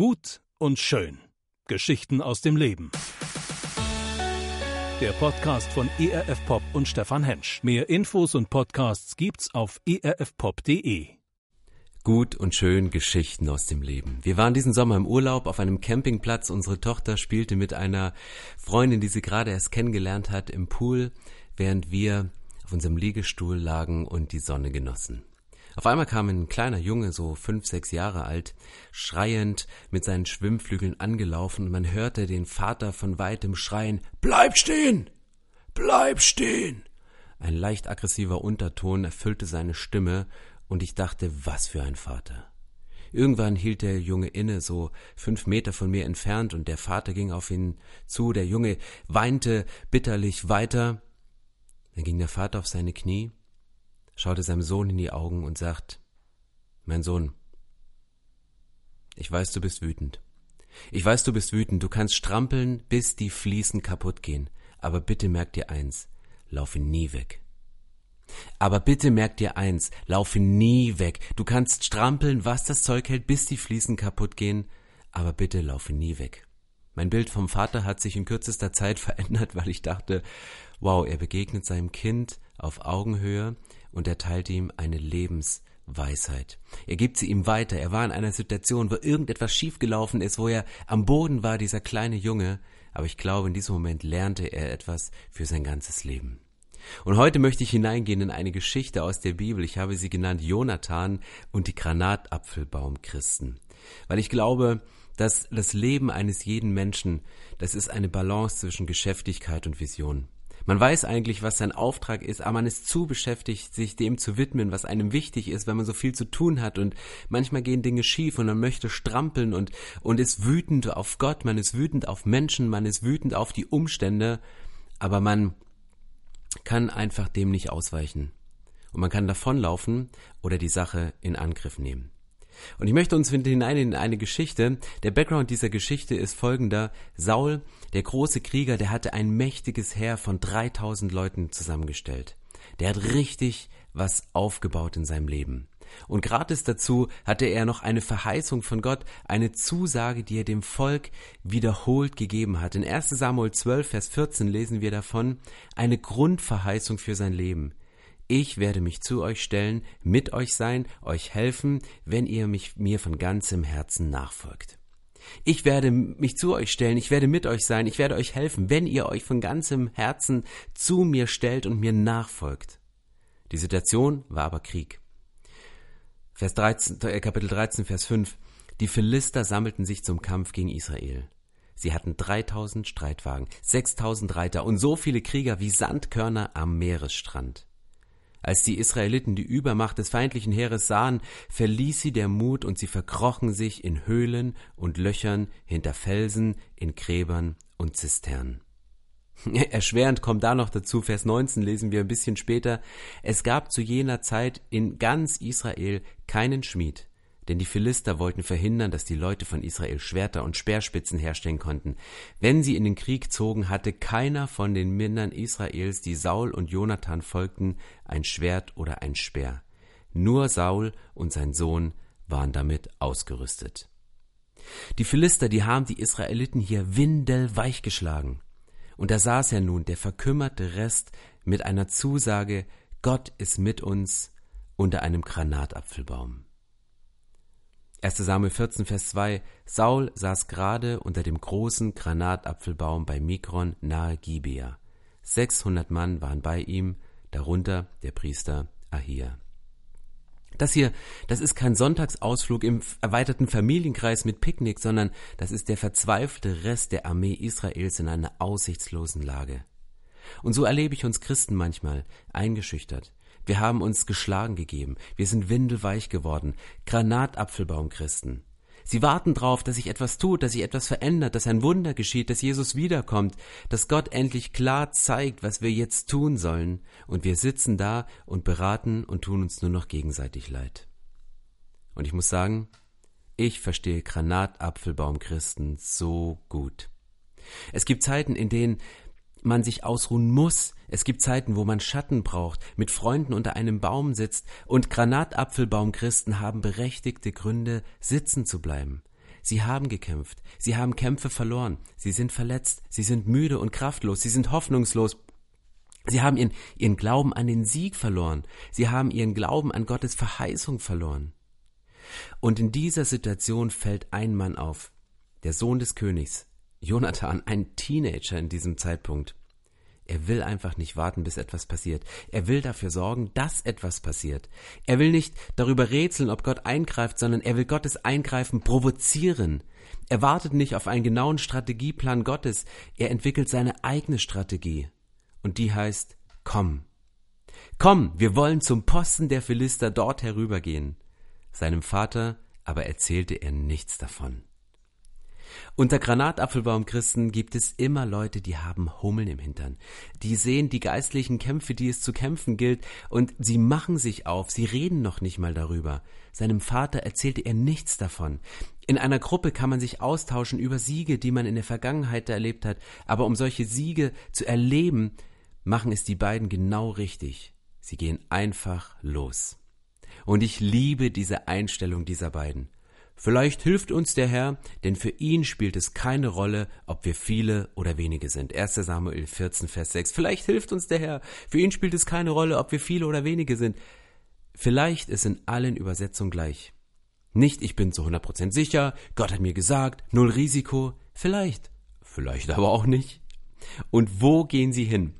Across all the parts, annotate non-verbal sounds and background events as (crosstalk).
Gut und schön. Geschichten aus dem Leben. Der Podcast von ERF Pop und Stefan Hensch. Mehr Infos und Podcasts gibt's auf erfpop.de. Gut und schön Geschichten aus dem Leben. Wir waren diesen Sommer im Urlaub auf einem Campingplatz. Unsere Tochter spielte mit einer Freundin, die sie gerade erst kennengelernt hat, im Pool, während wir auf unserem Liegestuhl lagen und die Sonne genossen. Auf einmal kam ein kleiner Junge, so fünf, sechs Jahre alt, schreiend mit seinen Schwimmflügeln angelaufen und man hörte den Vater von weitem schreien, Bleib stehen! Bleib stehen! Ein leicht aggressiver Unterton erfüllte seine Stimme und ich dachte, was für ein Vater. Irgendwann hielt der Junge inne, so fünf Meter von mir entfernt, und der Vater ging auf ihn zu. Der Junge weinte bitterlich weiter. Dann ging der Vater auf seine Knie schaute seinem Sohn in die Augen und sagt Mein Sohn, ich weiß, du bist wütend. Ich weiß, du bist wütend, du kannst strampeln, bis die Fliesen kaputt gehen. Aber bitte merk dir eins, laufe nie weg. Aber bitte merk dir eins, laufe nie weg. Du kannst strampeln, was das Zeug hält, bis die Fliesen kaputt gehen, aber bitte laufe nie weg. Mein Bild vom Vater hat sich in kürzester Zeit (laughs) verändert, weil ich dachte, wow, er begegnet seinem Kind auf Augenhöhe, und erteilt ihm eine Lebensweisheit. Er gibt sie ihm weiter. Er war in einer Situation, wo irgendetwas schiefgelaufen ist, wo er am Boden war, dieser kleine Junge, aber ich glaube, in diesem Moment lernte er etwas für sein ganzes Leben. Und heute möchte ich hineingehen in eine Geschichte aus der Bibel. Ich habe sie genannt Jonathan und die Granatapfelbaumchristen. Weil ich glaube, dass das Leben eines jeden Menschen, das ist eine Balance zwischen Geschäftigkeit und Vision. Man weiß eigentlich, was sein Auftrag ist, aber man ist zu beschäftigt, sich dem zu widmen, was einem wichtig ist, wenn man so viel zu tun hat und manchmal gehen Dinge schief und man möchte strampeln und, und ist wütend auf Gott, man ist wütend auf Menschen, man ist wütend auf die Umstände, aber man kann einfach dem nicht ausweichen. Und man kann davonlaufen oder die Sache in Angriff nehmen. Und ich möchte uns hinein in eine Geschichte. Der Background dieser Geschichte ist folgender. Saul, der große Krieger, der hatte ein mächtiges Heer von 3000 Leuten zusammengestellt. Der hat richtig was aufgebaut in seinem Leben. Und gratis dazu hatte er noch eine Verheißung von Gott, eine Zusage, die er dem Volk wiederholt gegeben hat. In 1 Samuel 12, Vers 14 lesen wir davon eine Grundverheißung für sein Leben. Ich werde mich zu euch stellen, mit euch sein, euch helfen, wenn ihr mich mir von ganzem Herzen nachfolgt. Ich werde mich zu euch stellen, ich werde mit euch sein, ich werde euch helfen, wenn ihr euch von ganzem Herzen zu mir stellt und mir nachfolgt. Die Situation war aber Krieg. Vers 13, äh, Kapitel 13, Vers 5. Die Philister sammelten sich zum Kampf gegen Israel. Sie hatten 3000 Streitwagen, 6000 Reiter und so viele Krieger wie Sandkörner am Meeresstrand. Als die Israeliten die Übermacht des feindlichen Heeres sahen, verließ sie der Mut und sie verkrochen sich in Höhlen und Löchern, hinter Felsen, in Gräbern und Zisternen. (laughs) Erschwerend kommt da noch dazu, Vers 19 lesen wir ein bisschen später, es gab zu jener Zeit in ganz Israel keinen Schmied, denn die Philister wollten verhindern, dass die Leute von Israel Schwerter und Speerspitzen herstellen konnten. Wenn sie in den Krieg zogen, hatte keiner von den Männern Israels, die Saul und Jonathan folgten, ein Schwert oder ein Speer. Nur Saul und sein Sohn waren damit ausgerüstet. Die Philister, die haben die Israeliten hier windelweich geschlagen. Und da saß er nun, der verkümmerte Rest, mit einer Zusage, Gott ist mit uns unter einem Granatapfelbaum. 1. Samuel 14, Vers 2 Saul saß gerade unter dem großen Granatapfelbaum bei Mikron nahe Gibea. 600 Mann waren bei ihm, darunter der Priester Ahia. Das hier, das ist kein Sonntagsausflug im erweiterten Familienkreis mit Picknick, sondern das ist der verzweifelte Rest der Armee Israels in einer aussichtslosen Lage. Und so erlebe ich uns Christen manchmal eingeschüchtert, wir haben uns geschlagen gegeben. Wir sind windelweich geworden. Granatapfelbaumchristen. Sie warten darauf, dass sich etwas tut, dass sich etwas verändert, dass ein Wunder geschieht, dass Jesus wiederkommt, dass Gott endlich klar zeigt, was wir jetzt tun sollen, und wir sitzen da und beraten und tun uns nur noch gegenseitig leid. Und ich muss sagen, ich verstehe Granatapfelbaumchristen so gut. Es gibt Zeiten, in denen man sich ausruhen muss. Es gibt Zeiten, wo man Schatten braucht, mit Freunden unter einem Baum sitzt und Granatapfelbaumchristen haben berechtigte Gründe, sitzen zu bleiben. Sie haben gekämpft. Sie haben Kämpfe verloren. Sie sind verletzt. Sie sind müde und kraftlos. Sie sind hoffnungslos. Sie haben ihren, ihren Glauben an den Sieg verloren. Sie haben ihren Glauben an Gottes Verheißung verloren. Und in dieser Situation fällt ein Mann auf, der Sohn des Königs, Jonathan, ein Teenager in diesem Zeitpunkt. Er will einfach nicht warten, bis etwas passiert. Er will dafür sorgen, dass etwas passiert. Er will nicht darüber rätseln, ob Gott eingreift, sondern er will Gottes Eingreifen provozieren. Er wartet nicht auf einen genauen Strategieplan Gottes, er entwickelt seine eigene Strategie. Und die heißt, komm. Komm, wir wollen zum Posten der Philister dort herübergehen. Seinem Vater aber erzählte er nichts davon. Unter Granatapfelbaumchristen gibt es immer Leute, die haben Hummeln im Hintern. Die sehen die geistlichen Kämpfe, die es zu kämpfen gilt, und sie machen sich auf, sie reden noch nicht mal darüber. Seinem Vater erzählte er nichts davon. In einer Gruppe kann man sich austauschen über Siege, die man in der Vergangenheit erlebt hat, aber um solche Siege zu erleben, machen es die beiden genau richtig. Sie gehen einfach los. Und ich liebe diese Einstellung dieser beiden. Vielleicht hilft uns der Herr, denn für ihn spielt es keine Rolle, ob wir viele oder wenige sind. 1 Samuel 14, Vers 6. Vielleicht hilft uns der Herr. Für ihn spielt es keine Rolle, ob wir viele oder wenige sind. Vielleicht ist in allen Übersetzungen gleich. Nicht, ich bin zu 100% sicher, Gott hat mir gesagt, null Risiko. Vielleicht. Vielleicht aber auch nicht. Und wo gehen sie hin?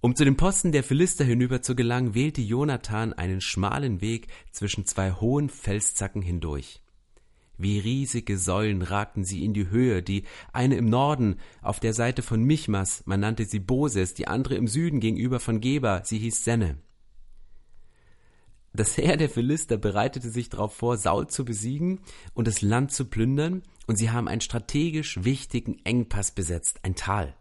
Um zu den Posten der Philister hinüber zu gelangen, wählte Jonathan einen schmalen Weg zwischen zwei hohen Felszacken hindurch. Wie riesige Säulen ragten sie in die Höhe, die eine im Norden auf der Seite von Michmas, man nannte sie Boses, die andere im Süden gegenüber von Geba, sie hieß Senne. Das Heer der Philister bereitete sich darauf vor, Saul zu besiegen und das Land zu plündern, und sie haben einen strategisch wichtigen Engpass besetzt, ein Tal.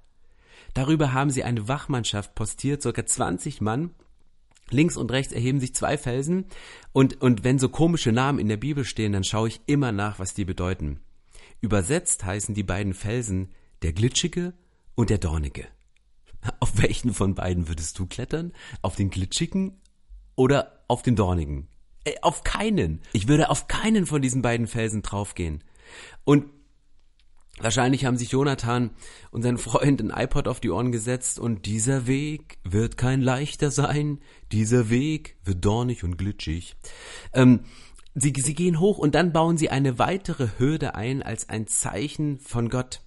Darüber haben sie eine Wachmannschaft postiert, circa 20 Mann. Links und rechts erheben sich zwei Felsen und, und wenn so komische Namen in der Bibel stehen, dann schaue ich immer nach, was die bedeuten. Übersetzt heißen die beiden Felsen der Glitschige und der Dornige. (laughs) Auf welchen von beiden würdest du klettern? Auf den Glitschigen oder auf den Dornigen? Äh, auf keinen. Ich würde auf keinen von diesen beiden Felsen draufgehen. Und Wahrscheinlich haben sich Jonathan und sein Freund ein iPod auf die Ohren gesetzt und dieser Weg wird kein leichter sein, dieser Weg wird dornig und glitschig. Ähm, sie, sie gehen hoch und dann bauen sie eine weitere Hürde ein als ein Zeichen von Gott.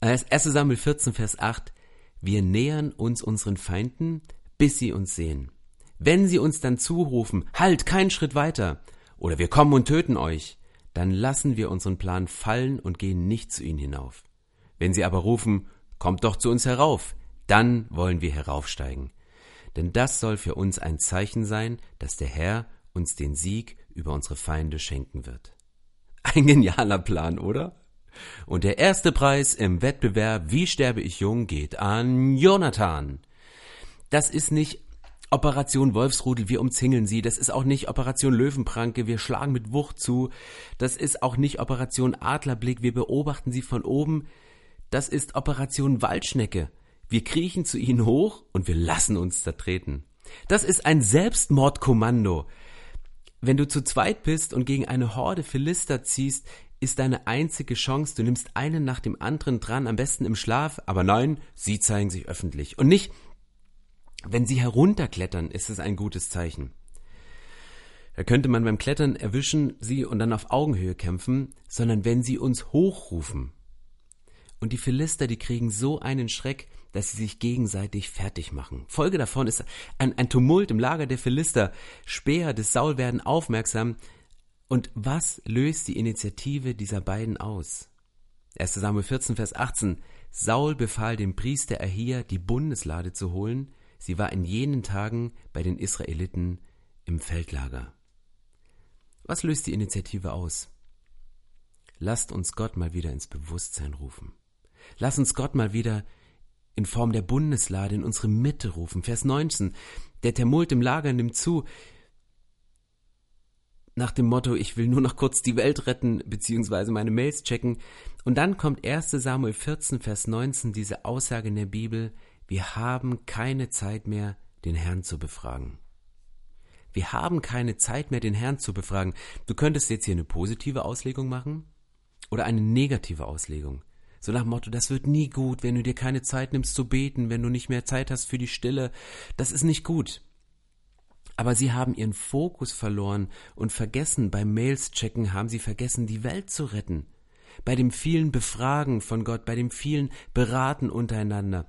1 Samuel 14, Vers 8. Wir nähern uns unseren Feinden, bis sie uns sehen. Wenn sie uns dann zurufen, halt, keinen Schritt weiter, oder wir kommen und töten euch, dann lassen wir unseren Plan fallen und gehen nicht zu ihnen hinauf. Wenn sie aber rufen, kommt doch zu uns herauf, dann wollen wir heraufsteigen. Denn das soll für uns ein Zeichen sein, dass der Herr uns den Sieg über unsere Feinde schenken wird. Ein genialer Plan, oder? Und der erste Preis im Wettbewerb Wie sterbe ich jung geht an Jonathan. Das ist nicht Operation Wolfsrudel, wir umzingeln sie. Das ist auch nicht Operation Löwenpranke, wir schlagen mit Wucht zu. Das ist auch nicht Operation Adlerblick, wir beobachten sie von oben. Das ist Operation Waldschnecke. Wir kriechen zu ihnen hoch und wir lassen uns zertreten. Das ist ein Selbstmordkommando. Wenn du zu zweit bist und gegen eine Horde Philister ziehst, ist deine einzige Chance, du nimmst einen nach dem anderen dran, am besten im Schlaf, aber nein, sie zeigen sich öffentlich. Und nicht, wenn sie herunterklettern, ist es ein gutes Zeichen. Da könnte man beim Klettern erwischen sie und dann auf Augenhöhe kämpfen, sondern wenn sie uns hochrufen. Und die Philister, die kriegen so einen Schreck, dass sie sich gegenseitig fertig machen. Folge davon ist ein, ein Tumult im Lager der Philister. Speer des Saul werden aufmerksam. Und was löst die Initiative dieser beiden aus? 1. Samuel 14, Vers 18. Saul befahl dem Priester Ahia, die Bundeslade zu holen, Sie war in jenen Tagen bei den Israeliten im Feldlager. Was löst die Initiative aus? Lasst uns Gott mal wieder ins Bewusstsein rufen. Lass uns Gott mal wieder in Form der Bundeslade in unsere Mitte rufen. Vers 19. Der Tumult im Lager nimmt zu. Nach dem Motto, ich will nur noch kurz die Welt retten, beziehungsweise meine Mails checken. Und dann kommt 1 Samuel 14, Vers 19, diese Aussage in der Bibel, wir haben keine Zeit mehr, den Herrn zu befragen. Wir haben keine Zeit mehr, den Herrn zu befragen. Du könntest jetzt hier eine positive Auslegung machen oder eine negative Auslegung. So nach dem Motto, das wird nie gut, wenn du dir keine Zeit nimmst zu beten, wenn du nicht mehr Zeit hast für die Stille. Das ist nicht gut. Aber sie haben ihren Fokus verloren und vergessen, beim Mails checken haben sie vergessen, die Welt zu retten. Bei dem vielen Befragen von Gott, bei dem vielen Beraten untereinander.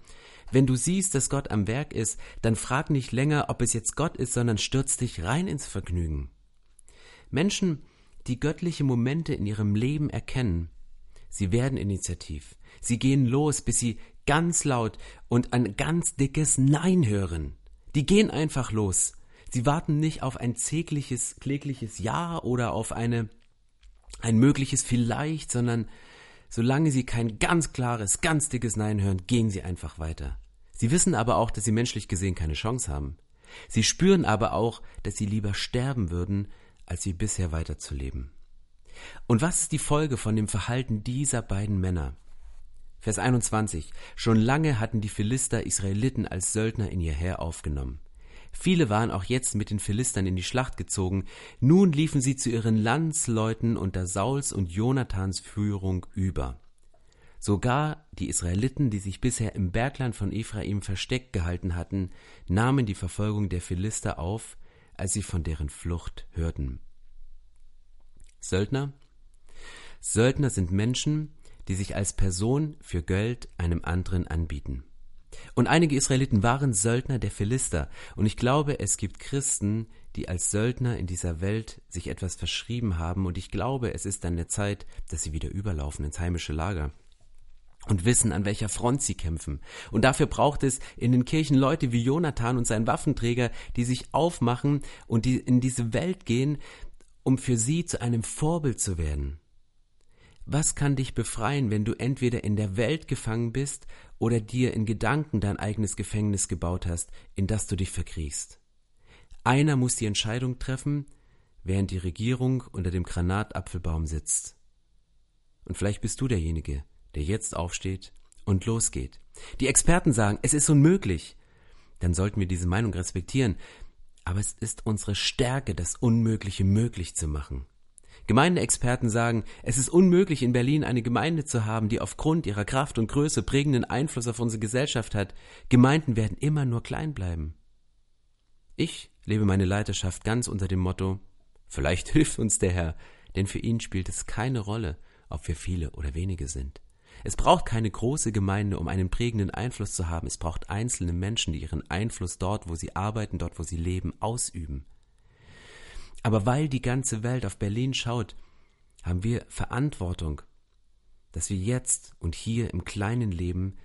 Wenn du siehst, dass Gott am Werk ist, dann frag nicht länger, ob es jetzt Gott ist, sondern stürz dich rein ins Vergnügen. Menschen, die göttliche Momente in ihrem Leben erkennen, sie werden initiativ. Sie gehen los, bis sie ganz laut und ein ganz dickes Nein hören. Die gehen einfach los. Sie warten nicht auf ein zägliches, klägliches Ja oder auf eine, ein mögliches Vielleicht, sondern solange sie kein ganz klares, ganz dickes Nein hören, gehen sie einfach weiter. Sie wissen aber auch, dass sie menschlich gesehen keine Chance haben. Sie spüren aber auch, dass sie lieber sterben würden, als wie bisher weiterzuleben. Und was ist die Folge von dem Verhalten dieser beiden Männer? Vers 21. Schon lange hatten die Philister Israeliten als Söldner in ihr Heer aufgenommen. Viele waren auch jetzt mit den Philistern in die Schlacht gezogen, nun liefen sie zu ihren Landsleuten unter Sauls und Jonathans Führung über. Sogar die Israeliten, die sich bisher im Bergland von Ephraim versteckt gehalten hatten, nahmen die Verfolgung der Philister auf, als sie von deren Flucht hörten. Söldner? Söldner sind Menschen, die sich als Person für Geld einem anderen anbieten. Und einige Israeliten waren Söldner der Philister, und ich glaube, es gibt Christen, die als Söldner in dieser Welt sich etwas verschrieben haben, und ich glaube, es ist dann der Zeit, dass sie wieder überlaufen ins heimische Lager und wissen, an welcher Front sie kämpfen. Und dafür braucht es in den Kirchen Leute wie Jonathan und sein Waffenträger, die sich aufmachen und die in diese Welt gehen, um für sie zu einem Vorbild zu werden. Was kann dich befreien, wenn du entweder in der Welt gefangen bist oder dir in Gedanken dein eigenes Gefängnis gebaut hast, in das du dich verkriechst? Einer muss die Entscheidung treffen, während die Regierung unter dem Granatapfelbaum sitzt. Und vielleicht bist du derjenige, der jetzt aufsteht und losgeht. Die Experten sagen, es ist unmöglich. Dann sollten wir diese Meinung respektieren. Aber es ist unsere Stärke, das Unmögliche möglich zu machen. Gemeindeexperten sagen, es ist unmöglich, in Berlin eine Gemeinde zu haben, die aufgrund ihrer Kraft und Größe prägenden Einfluss auf unsere Gesellschaft hat. Gemeinden werden immer nur klein bleiben. Ich lebe meine Leiterschaft ganz unter dem Motto, vielleicht (laughs) hilft uns der Herr, denn für ihn spielt es keine Rolle, ob wir viele oder wenige sind. Es braucht keine große Gemeinde, um einen prägenden Einfluss zu haben. Es braucht einzelne Menschen, die ihren Einfluss dort, wo sie arbeiten, dort, wo sie leben, ausüben. Aber weil die ganze Welt auf Berlin schaut, haben wir Verantwortung, dass wir jetzt und hier im Kleinen leben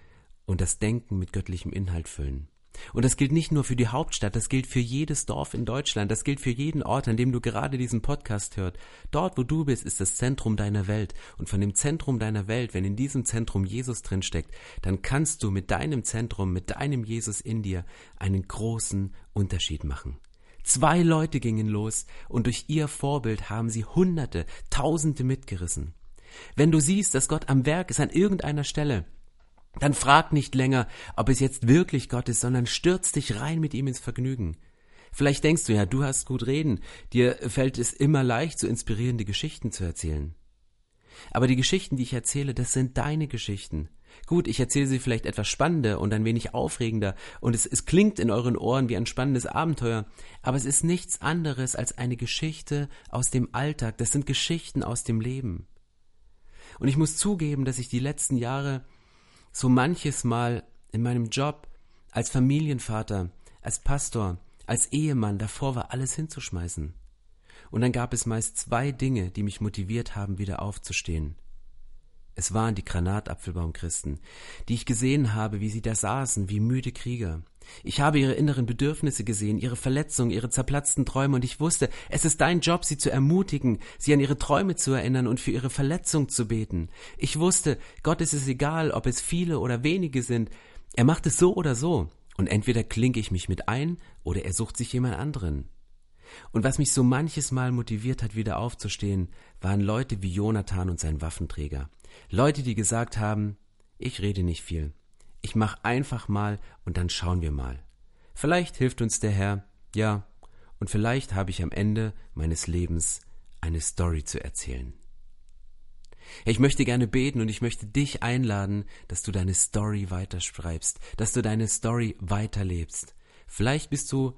und das Denken mit göttlichem Inhalt füllen. Und das gilt nicht nur für die Hauptstadt, das gilt für jedes Dorf in Deutschland, das gilt für jeden Ort, an dem du gerade diesen Podcast hört. Dort, wo du bist, ist das Zentrum deiner Welt. Und von dem Zentrum deiner Welt, wenn in diesem Zentrum Jesus drinsteckt, dann kannst du mit deinem Zentrum, mit deinem Jesus in dir einen großen Unterschied machen. Zwei Leute gingen los und durch ihr Vorbild haben sie Hunderte, Tausende mitgerissen. Wenn du siehst, dass Gott am Werk ist an irgendeiner Stelle, dann frag nicht länger, ob es jetzt wirklich Gott ist, sondern stürz dich rein mit ihm ins Vergnügen. Vielleicht denkst du ja, du hast gut reden, dir fällt es immer leicht, so inspirierende Geschichten zu erzählen. Aber die Geschichten, die ich erzähle, das sind deine Geschichten. Gut, ich erzähle sie vielleicht etwas spannender und ein wenig aufregender und es, es klingt in euren Ohren wie ein spannendes Abenteuer, aber es ist nichts anderes als eine Geschichte aus dem Alltag, das sind Geschichten aus dem Leben. Und ich muss zugeben, dass ich die letzten Jahre so manches Mal in meinem Job als Familienvater, als Pastor, als Ehemann davor war, alles hinzuschmeißen. Und dann gab es meist zwei Dinge, die mich motiviert haben, wieder aufzustehen. Es waren die Granatapfelbaumchristen, die ich gesehen habe, wie sie da saßen, wie müde Krieger. Ich habe ihre inneren Bedürfnisse gesehen, ihre Verletzungen, ihre zerplatzten Träume, und ich wusste, es ist dein Job, sie zu ermutigen, sie an ihre Träume zu erinnern und für ihre Verletzung zu beten. Ich wusste, Gott ist es egal, ob es viele oder wenige sind, er macht es so oder so, und entweder klinke ich mich mit ein, oder er sucht sich jemand anderen. Und was mich so manches Mal motiviert hat, wieder aufzustehen, waren Leute wie Jonathan und sein Waffenträger. Leute, die gesagt haben, ich rede nicht viel. Ich mach einfach mal und dann schauen wir mal. Vielleicht hilft uns der Herr, ja, und vielleicht habe ich am Ende meines Lebens eine Story zu erzählen. Ich möchte gerne beten und ich möchte dich einladen, dass du deine Story weiterschreibst, dass du deine Story weiterlebst. Vielleicht bist du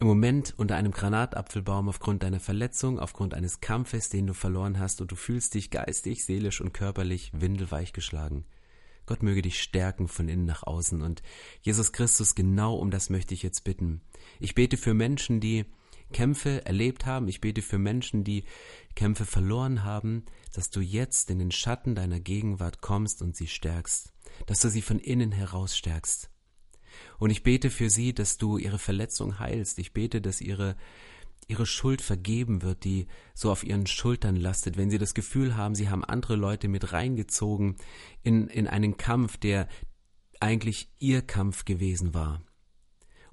im Moment unter einem Granatapfelbaum aufgrund deiner Verletzung, aufgrund eines Kampfes, den du verloren hast und du fühlst dich geistig, seelisch und körperlich windelweich geschlagen. Gott möge dich stärken von innen nach außen und Jesus Christus, genau um das möchte ich jetzt bitten. Ich bete für Menschen, die Kämpfe erlebt haben. Ich bete für Menschen, die Kämpfe verloren haben, dass du jetzt in den Schatten deiner Gegenwart kommst und sie stärkst, dass du sie von innen heraus stärkst. Und ich bete für sie, dass du ihre Verletzung heilst. Ich bete, dass ihre ihre Schuld vergeben wird, die so auf ihren Schultern lastet, wenn sie das Gefühl haben, sie haben andere Leute mit reingezogen in, in einen Kampf, der eigentlich ihr Kampf gewesen war.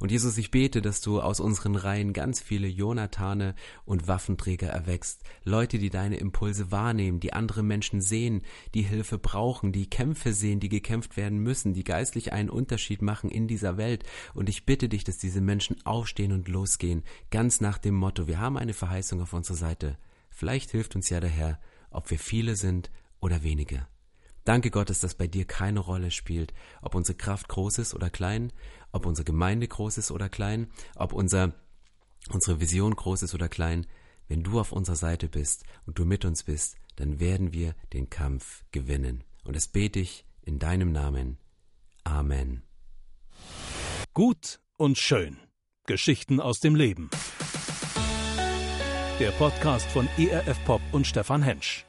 Und Jesus, ich bete, dass du aus unseren Reihen ganz viele Jonathane und Waffenträger erwächst, Leute, die deine Impulse wahrnehmen, die andere Menschen sehen, die Hilfe brauchen, die Kämpfe sehen, die gekämpft werden müssen, die geistlich einen Unterschied machen in dieser Welt. Und ich bitte dich, dass diese Menschen aufstehen und losgehen, ganz nach dem Motto, wir haben eine Verheißung auf unserer Seite. Vielleicht hilft uns ja der Herr, ob wir viele sind oder wenige. Danke Gott, dass das bei dir keine Rolle spielt, ob unsere Kraft groß ist oder klein, ob unsere Gemeinde groß ist oder klein, ob unser, unsere Vision groß ist oder klein. Wenn du auf unserer Seite bist und du mit uns bist, dann werden wir den Kampf gewinnen. Und das bete ich in deinem Namen. Amen. Gut und schön. Geschichten aus dem Leben. Der Podcast von ERF Pop und Stefan Hensch.